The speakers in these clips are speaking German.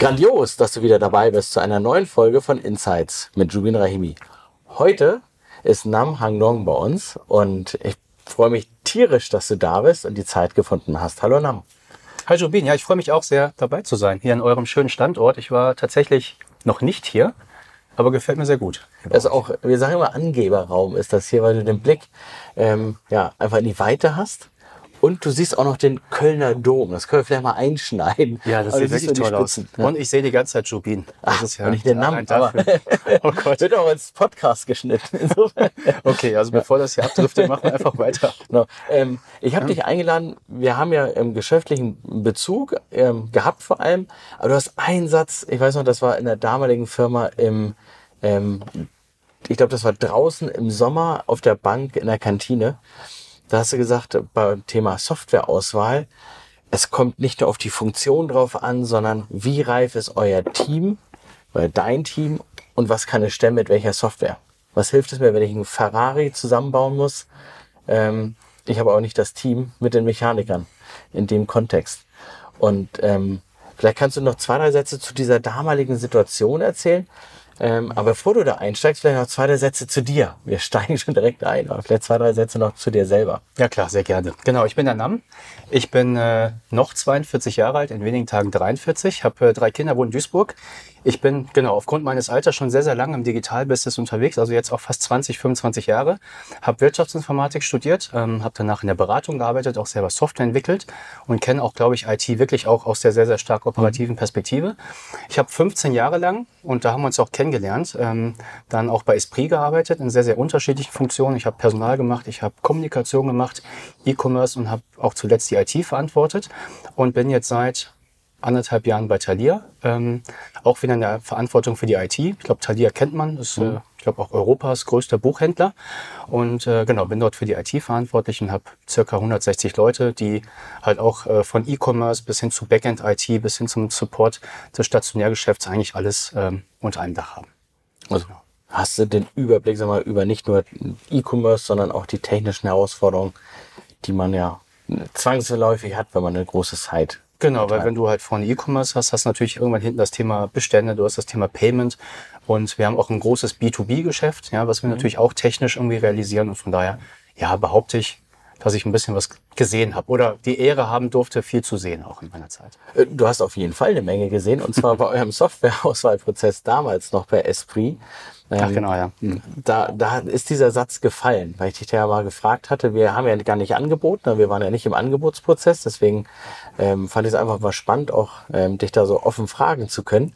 Grandios, dass du wieder dabei bist zu einer neuen Folge von Insights mit Jubin Rahimi. Heute ist Nam Hang Nong bei uns und ich freue mich tierisch, dass du da bist und die Zeit gefunden hast. Hallo Nam. Hi Jubin, ja, ich freue mich auch sehr dabei zu sein, hier an eurem schönen Standort. Ich war tatsächlich noch nicht hier, aber gefällt mir sehr gut. Das ist auch, wir sagen immer Angeberraum ist das hier, weil du den Blick ähm, ja, einfach in die Weite hast und du siehst auch noch den Kölner Dom. Das können wir vielleicht mal einschneiden. Ja, das sieht wirklich toll aus. Ja. Und ich sehe die ganze Zeit Jubin. Das Ach, ist ja nicht den Namen. Aber oh Gott. Wird auch als Podcast geschnitten. okay, also bevor das hier abdriftet, machen wir einfach weiter. Genau. Ähm, ich habe ja. dich eingeladen. Wir haben ja im geschäftlichen Bezug ähm, gehabt vor allem. Aber du hast einen Satz, ich weiß noch, das war in der damaligen Firma im, ähm, ich glaube, das war draußen im Sommer auf der Bank in der Kantine. Da hast du gesagt, beim Thema Softwareauswahl, es kommt nicht nur auf die Funktion drauf an, sondern wie reif ist euer Team oder dein Team und was kann es stemmen mit welcher Software? Was hilft es mir, wenn ich einen Ferrari zusammenbauen muss? Ähm, ich habe auch nicht das Team mit den Mechanikern in dem Kontext. Und ähm, vielleicht kannst du noch zwei, drei Sätze zu dieser damaligen Situation erzählen, ähm, aber bevor du da einsteigst, vielleicht noch zwei, drei Sätze zu dir. Wir steigen schon direkt ein, aber vielleicht zwei, drei Sätze noch zu dir selber. Ja klar, sehr gerne. Genau, ich bin der Nam. Ich bin äh, noch 42 Jahre alt, in wenigen Tagen 43, habe äh, drei Kinder, wohne in Duisburg. Ich bin genau aufgrund meines Alters schon sehr, sehr lange im Digitalbusiness unterwegs, also jetzt auch fast 20, 25 Jahre. Habe Wirtschaftsinformatik studiert, ähm, habe danach in der Beratung gearbeitet, auch selber Software entwickelt und kenne auch, glaube ich, IT wirklich auch aus der sehr, sehr stark operativen Perspektive. Ich habe 15 Jahre lang, und da haben wir uns auch kennengelernt, ähm, dann auch bei Esprit gearbeitet, in sehr, sehr unterschiedlichen Funktionen. Ich habe Personal gemacht, ich habe Kommunikation gemacht, E-Commerce und habe auch zuletzt die IT verantwortet und bin jetzt seit anderthalb Jahren bei Thalia, ähm, auch wieder in der Verantwortung für die IT. Ich glaube, Thalia kennt man, ist, mhm. äh, ich glaube, auch Europas größter Buchhändler. Und äh, genau, bin dort für die IT verantwortlich und habe circa 160 Leute, die halt auch äh, von E-Commerce bis hin zu Backend-IT bis hin zum Support des Stationärgeschäfts eigentlich alles ähm, unter einem Dach haben. Also hast du den Überblick sag mal, über nicht nur E-Commerce, sondern auch die technischen Herausforderungen, die man ja zwangsläufig hat, wenn man eine große Zeit Genau, weil wenn du halt vorne E-Commerce hast, hast du natürlich irgendwann hinten das Thema Bestände, du hast das Thema Payment und wir haben auch ein großes B2B-Geschäft, ja, was wir mhm. natürlich auch technisch irgendwie realisieren und von daher, ja, behaupte ich, dass ich ein bisschen was gesehen habe oder die Ehre haben durfte, viel zu sehen auch in meiner Zeit. Äh, du hast auf jeden Fall eine Menge gesehen und zwar bei eurem Softwareauswahlprozess damals noch bei Esprit. Ach genau, ja. Hm. Da, da ist dieser Satz gefallen, weil ich dich ja mal gefragt hatte. Wir haben ja gar nicht angeboten, wir waren ja nicht im Angebotsprozess, deswegen ähm, fand ich es einfach mal spannend, auch ähm, dich da so offen fragen zu können.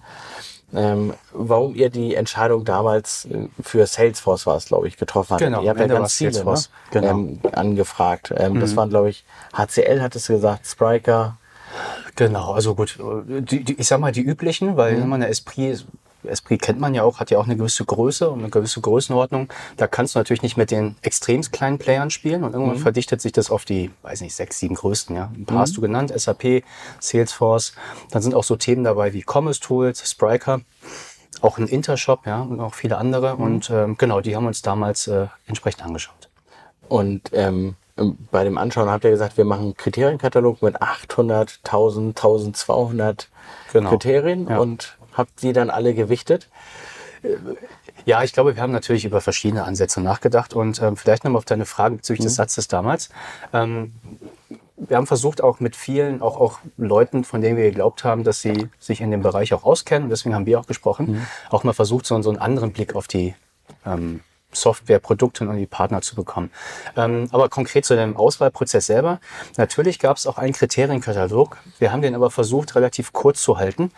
Ähm, warum ihr die Entscheidung damals äh, für Salesforce war es, glaube ich, getroffen habt. Genau, ihr habt ja ganz viele ne? genau. ähm, angefragt. Ähm, mhm. Das waren, glaube ich, HCL hattest du gesagt, Spriker. Genau, also gut, die, die, ich sag mal die üblichen, weil mhm. man eine Esprit Esprit kennt man ja auch, hat ja auch eine gewisse Größe und eine gewisse Größenordnung. Da kannst du natürlich nicht mit den extrem kleinen Playern spielen und irgendwann mhm. verdichtet sich das auf die, weiß nicht, sechs, sieben größten. Ja, ein paar mhm. hast du genannt, SAP, Salesforce. Dann sind auch so Themen dabei wie Commerce Tools, Spryker, auch ein Intershop, ja, und auch viele andere. Mhm. Und ähm, genau, die haben uns damals äh, entsprechend angeschaut. Und ähm, bei dem Anschauen habt ihr gesagt, wir machen einen Kriterienkatalog mit 800, 1000, 1200 genau. Kriterien ja. und habt die dann alle gewichtet? Ja, ich glaube, wir haben natürlich über verschiedene Ansätze nachgedacht und ähm, vielleicht nochmal auf deine Frage bezüglich mhm. des Satzes damals. Ähm, wir haben versucht, auch mit vielen, auch, auch Leuten, von denen wir geglaubt haben, dass sie sich in dem Bereich auch auskennen, deswegen haben wir auch gesprochen, mhm. auch mal versucht, so, so einen anderen Blick auf die ähm, Software, Produkte und die Partner zu bekommen. Ähm, aber konkret zu dem Auswahlprozess selber. Natürlich gab es auch einen Kriterienkatalog. Wir haben den aber versucht, relativ kurz zu halten,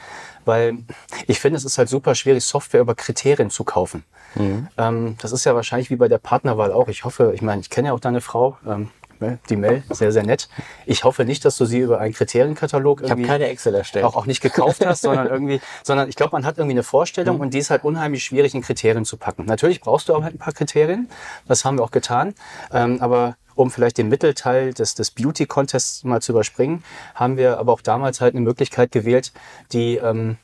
weil ich finde, es ist halt super schwierig, Software über Kriterien zu kaufen. Mhm. Ähm, das ist ja wahrscheinlich wie bei der Partnerwahl auch. Ich hoffe, ich meine, ich kenne ja auch deine Frau. Ähm, die Mail, sehr, sehr nett. Ich hoffe nicht, dass du sie über einen Kriterienkatalog irgendwie ich keine Excel erstellt. Auch, auch nicht gekauft hast, sondern irgendwie, sondern ich glaube, man hat irgendwie eine Vorstellung mhm. und die ist halt unheimlich schwierig in Kriterien zu packen. Natürlich brauchst du aber halt ein paar Kriterien, das haben wir auch getan, ähm, aber um vielleicht den Mittelteil des, des Beauty-Contests mal zu überspringen, haben wir aber auch damals halt eine Möglichkeit gewählt, die ähm,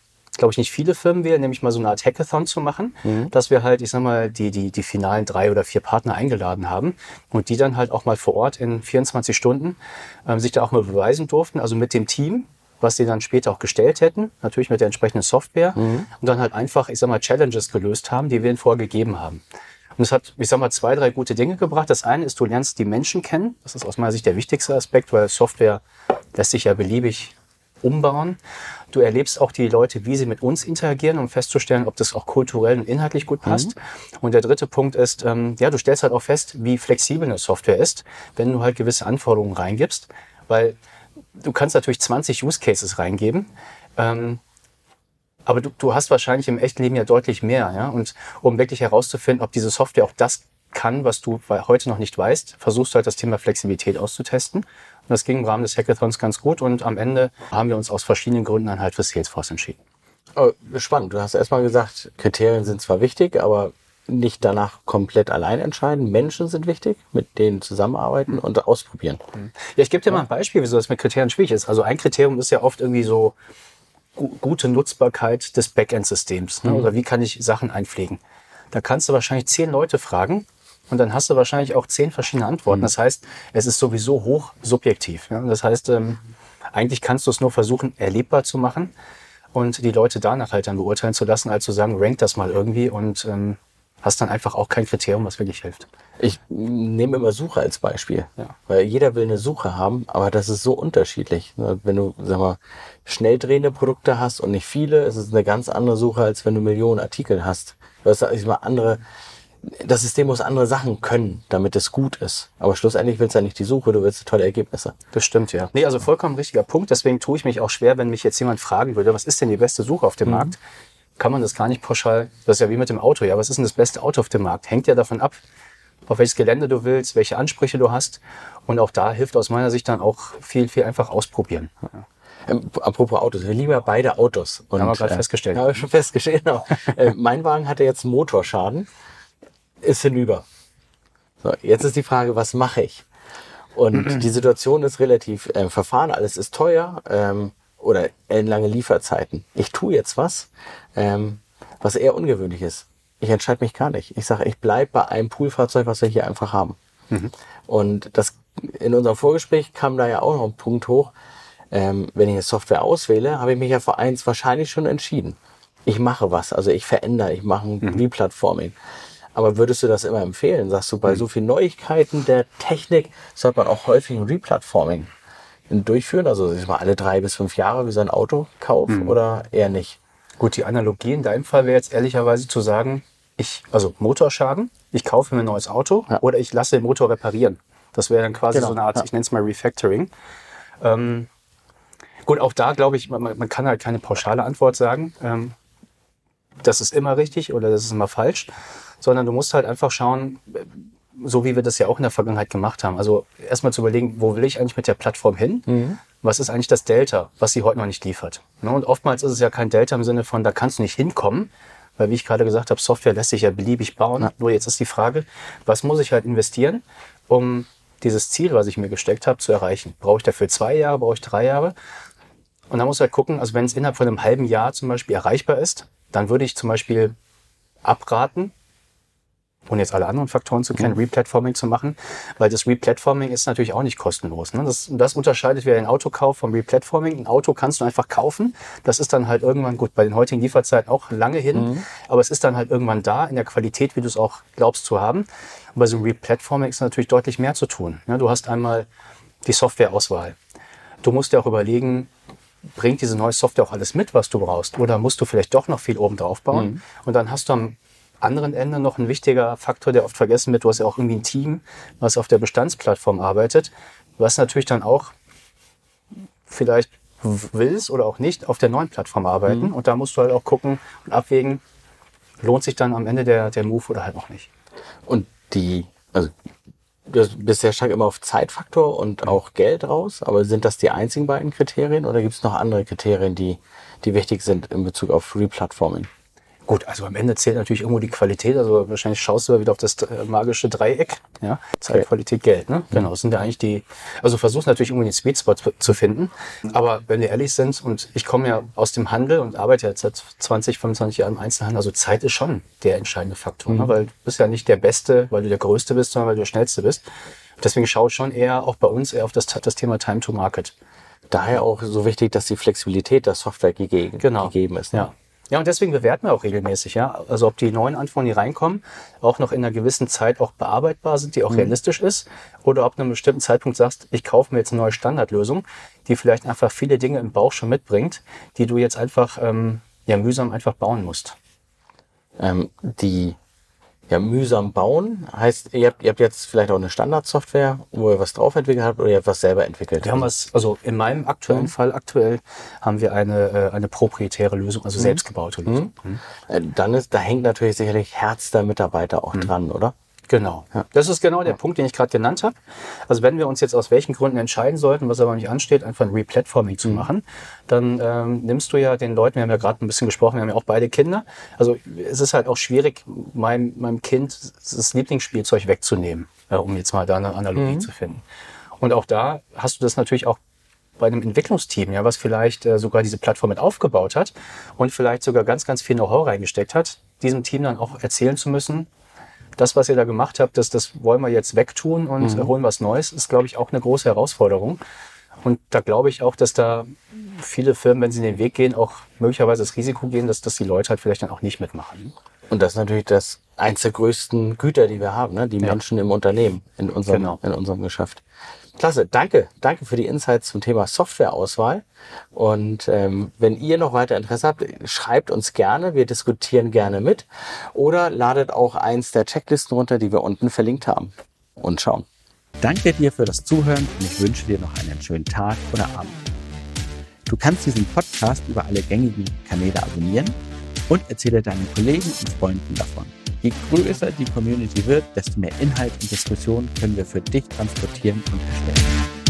glaube ich, nicht viele Firmen wählen, nämlich mal so eine Art Hackathon zu machen, mhm. dass wir halt, ich sag mal, die, die, die finalen drei oder vier Partner eingeladen haben und die dann halt auch mal vor Ort in 24 Stunden ähm, sich da auch mal beweisen durften, also mit dem Team was sie dann später auch gestellt hätten, natürlich mit der entsprechenden Software und dann halt einfach, ich sag mal, Challenges gelöst haben, die wir ihnen vorher gegeben haben. Und es hat, ich sag mal, zwei, drei gute Dinge gebracht. Das eine ist, du lernst die Menschen kennen. Das ist aus meiner Sicht der wichtigste Aspekt, weil Software lässt sich ja beliebig umbauen. Du erlebst auch die Leute, wie sie mit uns interagieren, um festzustellen, ob das auch kulturell und inhaltlich gut passt. Und der dritte Punkt ist, ähm, ja, du stellst halt auch fest, wie flexibel eine Software ist, wenn du halt gewisse Anforderungen reingibst, weil du kannst natürlich 20 Use Cases reingeben. Ähm, aber du, du hast wahrscheinlich im echten Leben ja deutlich mehr, ja. Und um wirklich herauszufinden, ob diese Software auch das kann, was du heute noch nicht weißt, versuchst du halt das Thema Flexibilität auszutesten. Das ging im Rahmen des Hackathons ganz gut und am Ende haben wir uns aus verschiedenen Gründen dann halt für Salesforce entschieden. Oh, spannend. Du hast erstmal gesagt, Kriterien sind zwar wichtig, aber nicht danach komplett allein entscheiden. Menschen sind wichtig, mit denen zusammenarbeiten und ausprobieren. Ja, ich gebe dir mal ein Beispiel, wieso das mit Kriterien schwierig ist. Also ein Kriterium ist ja oft irgendwie so gu gute Nutzbarkeit des Backend-Systems. Ne? Oder wie kann ich Sachen einpflegen? Da kannst du wahrscheinlich zehn Leute fragen und dann hast du wahrscheinlich auch zehn verschiedene Antworten. Das heißt, es ist sowieso hoch subjektiv. Ja? Das heißt, ähm, eigentlich kannst du es nur versuchen, erlebbar zu machen und die Leute danach halt dann beurteilen zu lassen, als zu sagen, rank das mal irgendwie und ähm, hast dann einfach auch kein Kriterium, was wirklich hilft. Ich nehme immer Suche als Beispiel, Ja. weil jeder will eine Suche haben, aber das ist so unterschiedlich. Ne, Wenn du, sag mal, schnell drehende Produkte hast und nicht viele, ist es eine ganz andere Suche, als wenn du Millionen Artikel hast. Du hast, sag ich mal, andere, das System muss andere Sachen können, damit es gut ist. Aber schlussendlich willst du ja nicht die Suche, du willst tolle Ergebnisse. Das stimmt, ja. Nee, also vollkommen richtiger Punkt. Deswegen tue ich mich auch schwer, wenn mich jetzt jemand fragen würde, was ist denn die beste Suche auf dem Markt? Kann man das gar nicht pauschal, das ist ja wie mit dem Auto, ja, was ist denn das beste Auto auf dem Markt? Hängt ja davon ab, auf welches Gelände du willst, welche Ansprüche du hast. Und auch da hilft aus meiner Sicht dann auch viel, viel einfach ausprobieren. Ja. Ähm, apropos Autos, wir lieben ja beide Autos. Und, Haben wir gerade festgestellt. Haben wir schon festgestellt, genau. äh, mein Wagen hatte jetzt Motorschaden, ist hinüber. So, jetzt ist die Frage, was mache ich? Und die Situation ist relativ äh, verfahren, alles ist teuer ähm, oder lange Lieferzeiten. Ich tue jetzt was, ähm, was eher ungewöhnlich ist. Ich entscheide mich gar nicht. Ich sage, ich bleibe bei einem Poolfahrzeug, was wir hier einfach haben. Und das in unserem Vorgespräch kam da ja auch noch ein Punkt hoch. Ähm, wenn ich eine Software auswähle, habe ich mich ja vor eins wahrscheinlich schon entschieden. Ich mache was, also ich verändere, ich mache ein Replatforming. Aber würdest du das immer empfehlen? Sagst du, bei so vielen Neuigkeiten der Technik sollte man auch häufig ein Replatforming durchführen? Also ich mal alle drei bis fünf Jahre wie so ein Autokauf oder eher nicht? Gut, die Analogie in deinem Fall wäre jetzt ehrlicherweise zu sagen, ich, also Motorschaden, ich kaufe mir ein neues Auto Ja. oder ich lasse den Motor reparieren. Das wäre dann quasi Genau, so eine Art, ja. ich nenne es mal Refactoring. Ähm, gut, auch da glaube ich, man, man kann halt keine pauschale Antwort sagen. Ähm, das ist immer richtig oder das ist immer falsch, sondern du musst halt einfach schauen, so wie wir das ja auch in der Vergangenheit gemacht haben. Also erstmal zu überlegen, wo will ich eigentlich mit der Plattform hin? Was ist eigentlich das Delta, was sie heute noch nicht liefert? Ne? Und oftmals ist es ja kein Delta im Sinne von, da kannst du nicht hinkommen, weil wie ich gerade gesagt habe, Software lässt sich ja beliebig bauen. Nur jetzt ist die Frage, was muss ich halt investieren, um dieses Ziel, was ich mir gesteckt habe, zu erreichen? Brauche ich dafür zwei Jahre, brauche ich drei Jahre? Und dann muss halt gucken, also wenn es innerhalb von einem halben Jahr zum Beispiel erreichbar ist, dann würde ich zum Beispiel abraten, ohne jetzt alle anderen Faktoren zu kennen, Replatforming zu machen, weil das Replatforming ist natürlich auch nicht kostenlos. Ne? Das, das unterscheidet wieder den Autokauf vom Replatforming. Ein Auto kannst du einfach kaufen. Das ist dann halt irgendwann, gut, bei den heutigen Lieferzeiten auch lange hin, aber es ist dann halt irgendwann da in der Qualität, wie du es auch glaubst zu haben. Und bei so einem Replatforming ist natürlich deutlich mehr zu tun. Ne? Du hast einmal die Softwareauswahl. Du musst dir auch überlegen, bringt diese neue Software auch alles mit, was du brauchst? Oder musst du vielleicht doch noch viel oben drauf bauen? Und dann hast du am anderen Ende noch ein wichtiger Faktor, der oft vergessen wird. Du hast ja auch irgendwie ein Team, was auf der Bestandsplattform arbeitet, was natürlich dann auch vielleicht willst oder auch nicht auf der neuen Plattform arbeiten. Und da musst du halt auch gucken und abwägen, lohnt sich dann am Ende der, der Move oder halt noch nicht. Und die, also du hast bisher stark immer auf Zeitfaktor und auch Geld raus, aber sind das die einzigen beiden Kriterien oder gibt es noch andere Kriterien, die, die wichtig sind in Bezug auf Replatforming? Gut, also am Ende zählt natürlich irgendwo die Qualität. Also wahrscheinlich schaust du wieder auf das äh, magische Dreieck. Ja, Zeit, Qualität, Geld. Ne? Genau, das sind ja eigentlich die. Also versuchst natürlich irgendwie den Sweet Spot zu finden. Aber wenn wir ehrlich sind und ich komme ja aus dem Handel und arbeite jetzt seit 20, 25 Jahren im Einzelhandel, also Zeit ist schon der entscheidende Faktor, ne? weil du bist ja nicht der Beste, weil du der Größte bist, sondern weil du der Schnellste bist. Deswegen schaue ich schon eher auch bei uns eher auf das, das Thema Time to Market. Daher auch so wichtig, dass die Flexibilität der Software gegeben, Genau. gegeben ist. ne? Ja. Ja, und deswegen bewerten wir auch regelmäßig, ja. Also ob die neuen Anforderungen, die reinkommen, auch noch in einer gewissen Zeit auch bearbeitbar sind, die auch realistisch ist, oder ob du einem bestimmten Zeitpunkt sagst, ich kaufe mir jetzt eine neue Standardlösung, die vielleicht einfach viele Dinge im Bauch schon mitbringt, die du jetzt einfach ähm, ja mühsam einfach bauen musst. ähm, die ja, mühsam bauen. Heißt, ihr habt, ihr habt jetzt vielleicht auch eine Standardsoftware, wo ihr was drauf entwickelt habt oder ihr habt was selber entwickelt. Wir haben was, also in meinem aktuellen Fall, aktuell haben wir eine, äh, eine proprietäre Lösung, also selbstgebaute Lösung. Mhm. Äh, Dann ist, da hängt natürlich sicherlich Herz der Mitarbeiter auch dran, oder? Genau. Das ist genau der Punkt, den ich gerade genannt habe. Also wenn wir uns jetzt aus welchen Gründen entscheiden sollten, was aber nicht ansteht, einfach ein Replatforming zu machen, dann ähm, nimmst du ja den Leuten, wir haben ja gerade ein bisschen gesprochen, wir haben ja auch beide Kinder. Also es ist halt auch schwierig, meinem, meinem Kind das Lieblingsspielzeug wegzunehmen, äh, um jetzt mal da eine Analogie zu finden. Und auch da hast du das natürlich auch bei einem Entwicklungsteam, ja, was vielleicht äh, sogar diese Plattform mit aufgebaut hat und vielleicht sogar ganz, ganz viel Know-how reingesteckt hat, diesem Team dann auch erzählen zu müssen, das, was ihr da gemacht habt, das, das wollen wir jetzt wegtun und äh, holen was Neues, ist, glaube ich, auch eine große Herausforderung. Und da glaube ich auch, dass da viele Firmen, wenn sie den Weg gehen, auch möglicherweise das Risiko gehen, dass, dass die Leute halt vielleicht dann auch nicht mitmachen. Und das ist natürlich das eins der größten Güter, die wir haben, ne? die Menschen im Unternehmen, in unserem, Genau. in unserem Geschäft. Klasse, danke. Danke für die Insights zum Thema Softwareauswahl. Und ähm, wenn ihr noch weiter Interesse habt, schreibt uns gerne. Wir diskutieren gerne mit. Oder ladet auch eins der Checklisten runter, die wir unten verlinkt haben. Und schauen. Danke dir für das Zuhören und ich wünsche dir noch einen schönen Tag oder Abend. Du kannst diesen Podcast über alle gängigen Kanäle abonnieren und erzähle deinen Kollegen und Freunden davon. Je größer die Community wird, desto mehr Inhalt und Diskussion können wir für dich transportieren und erstellen.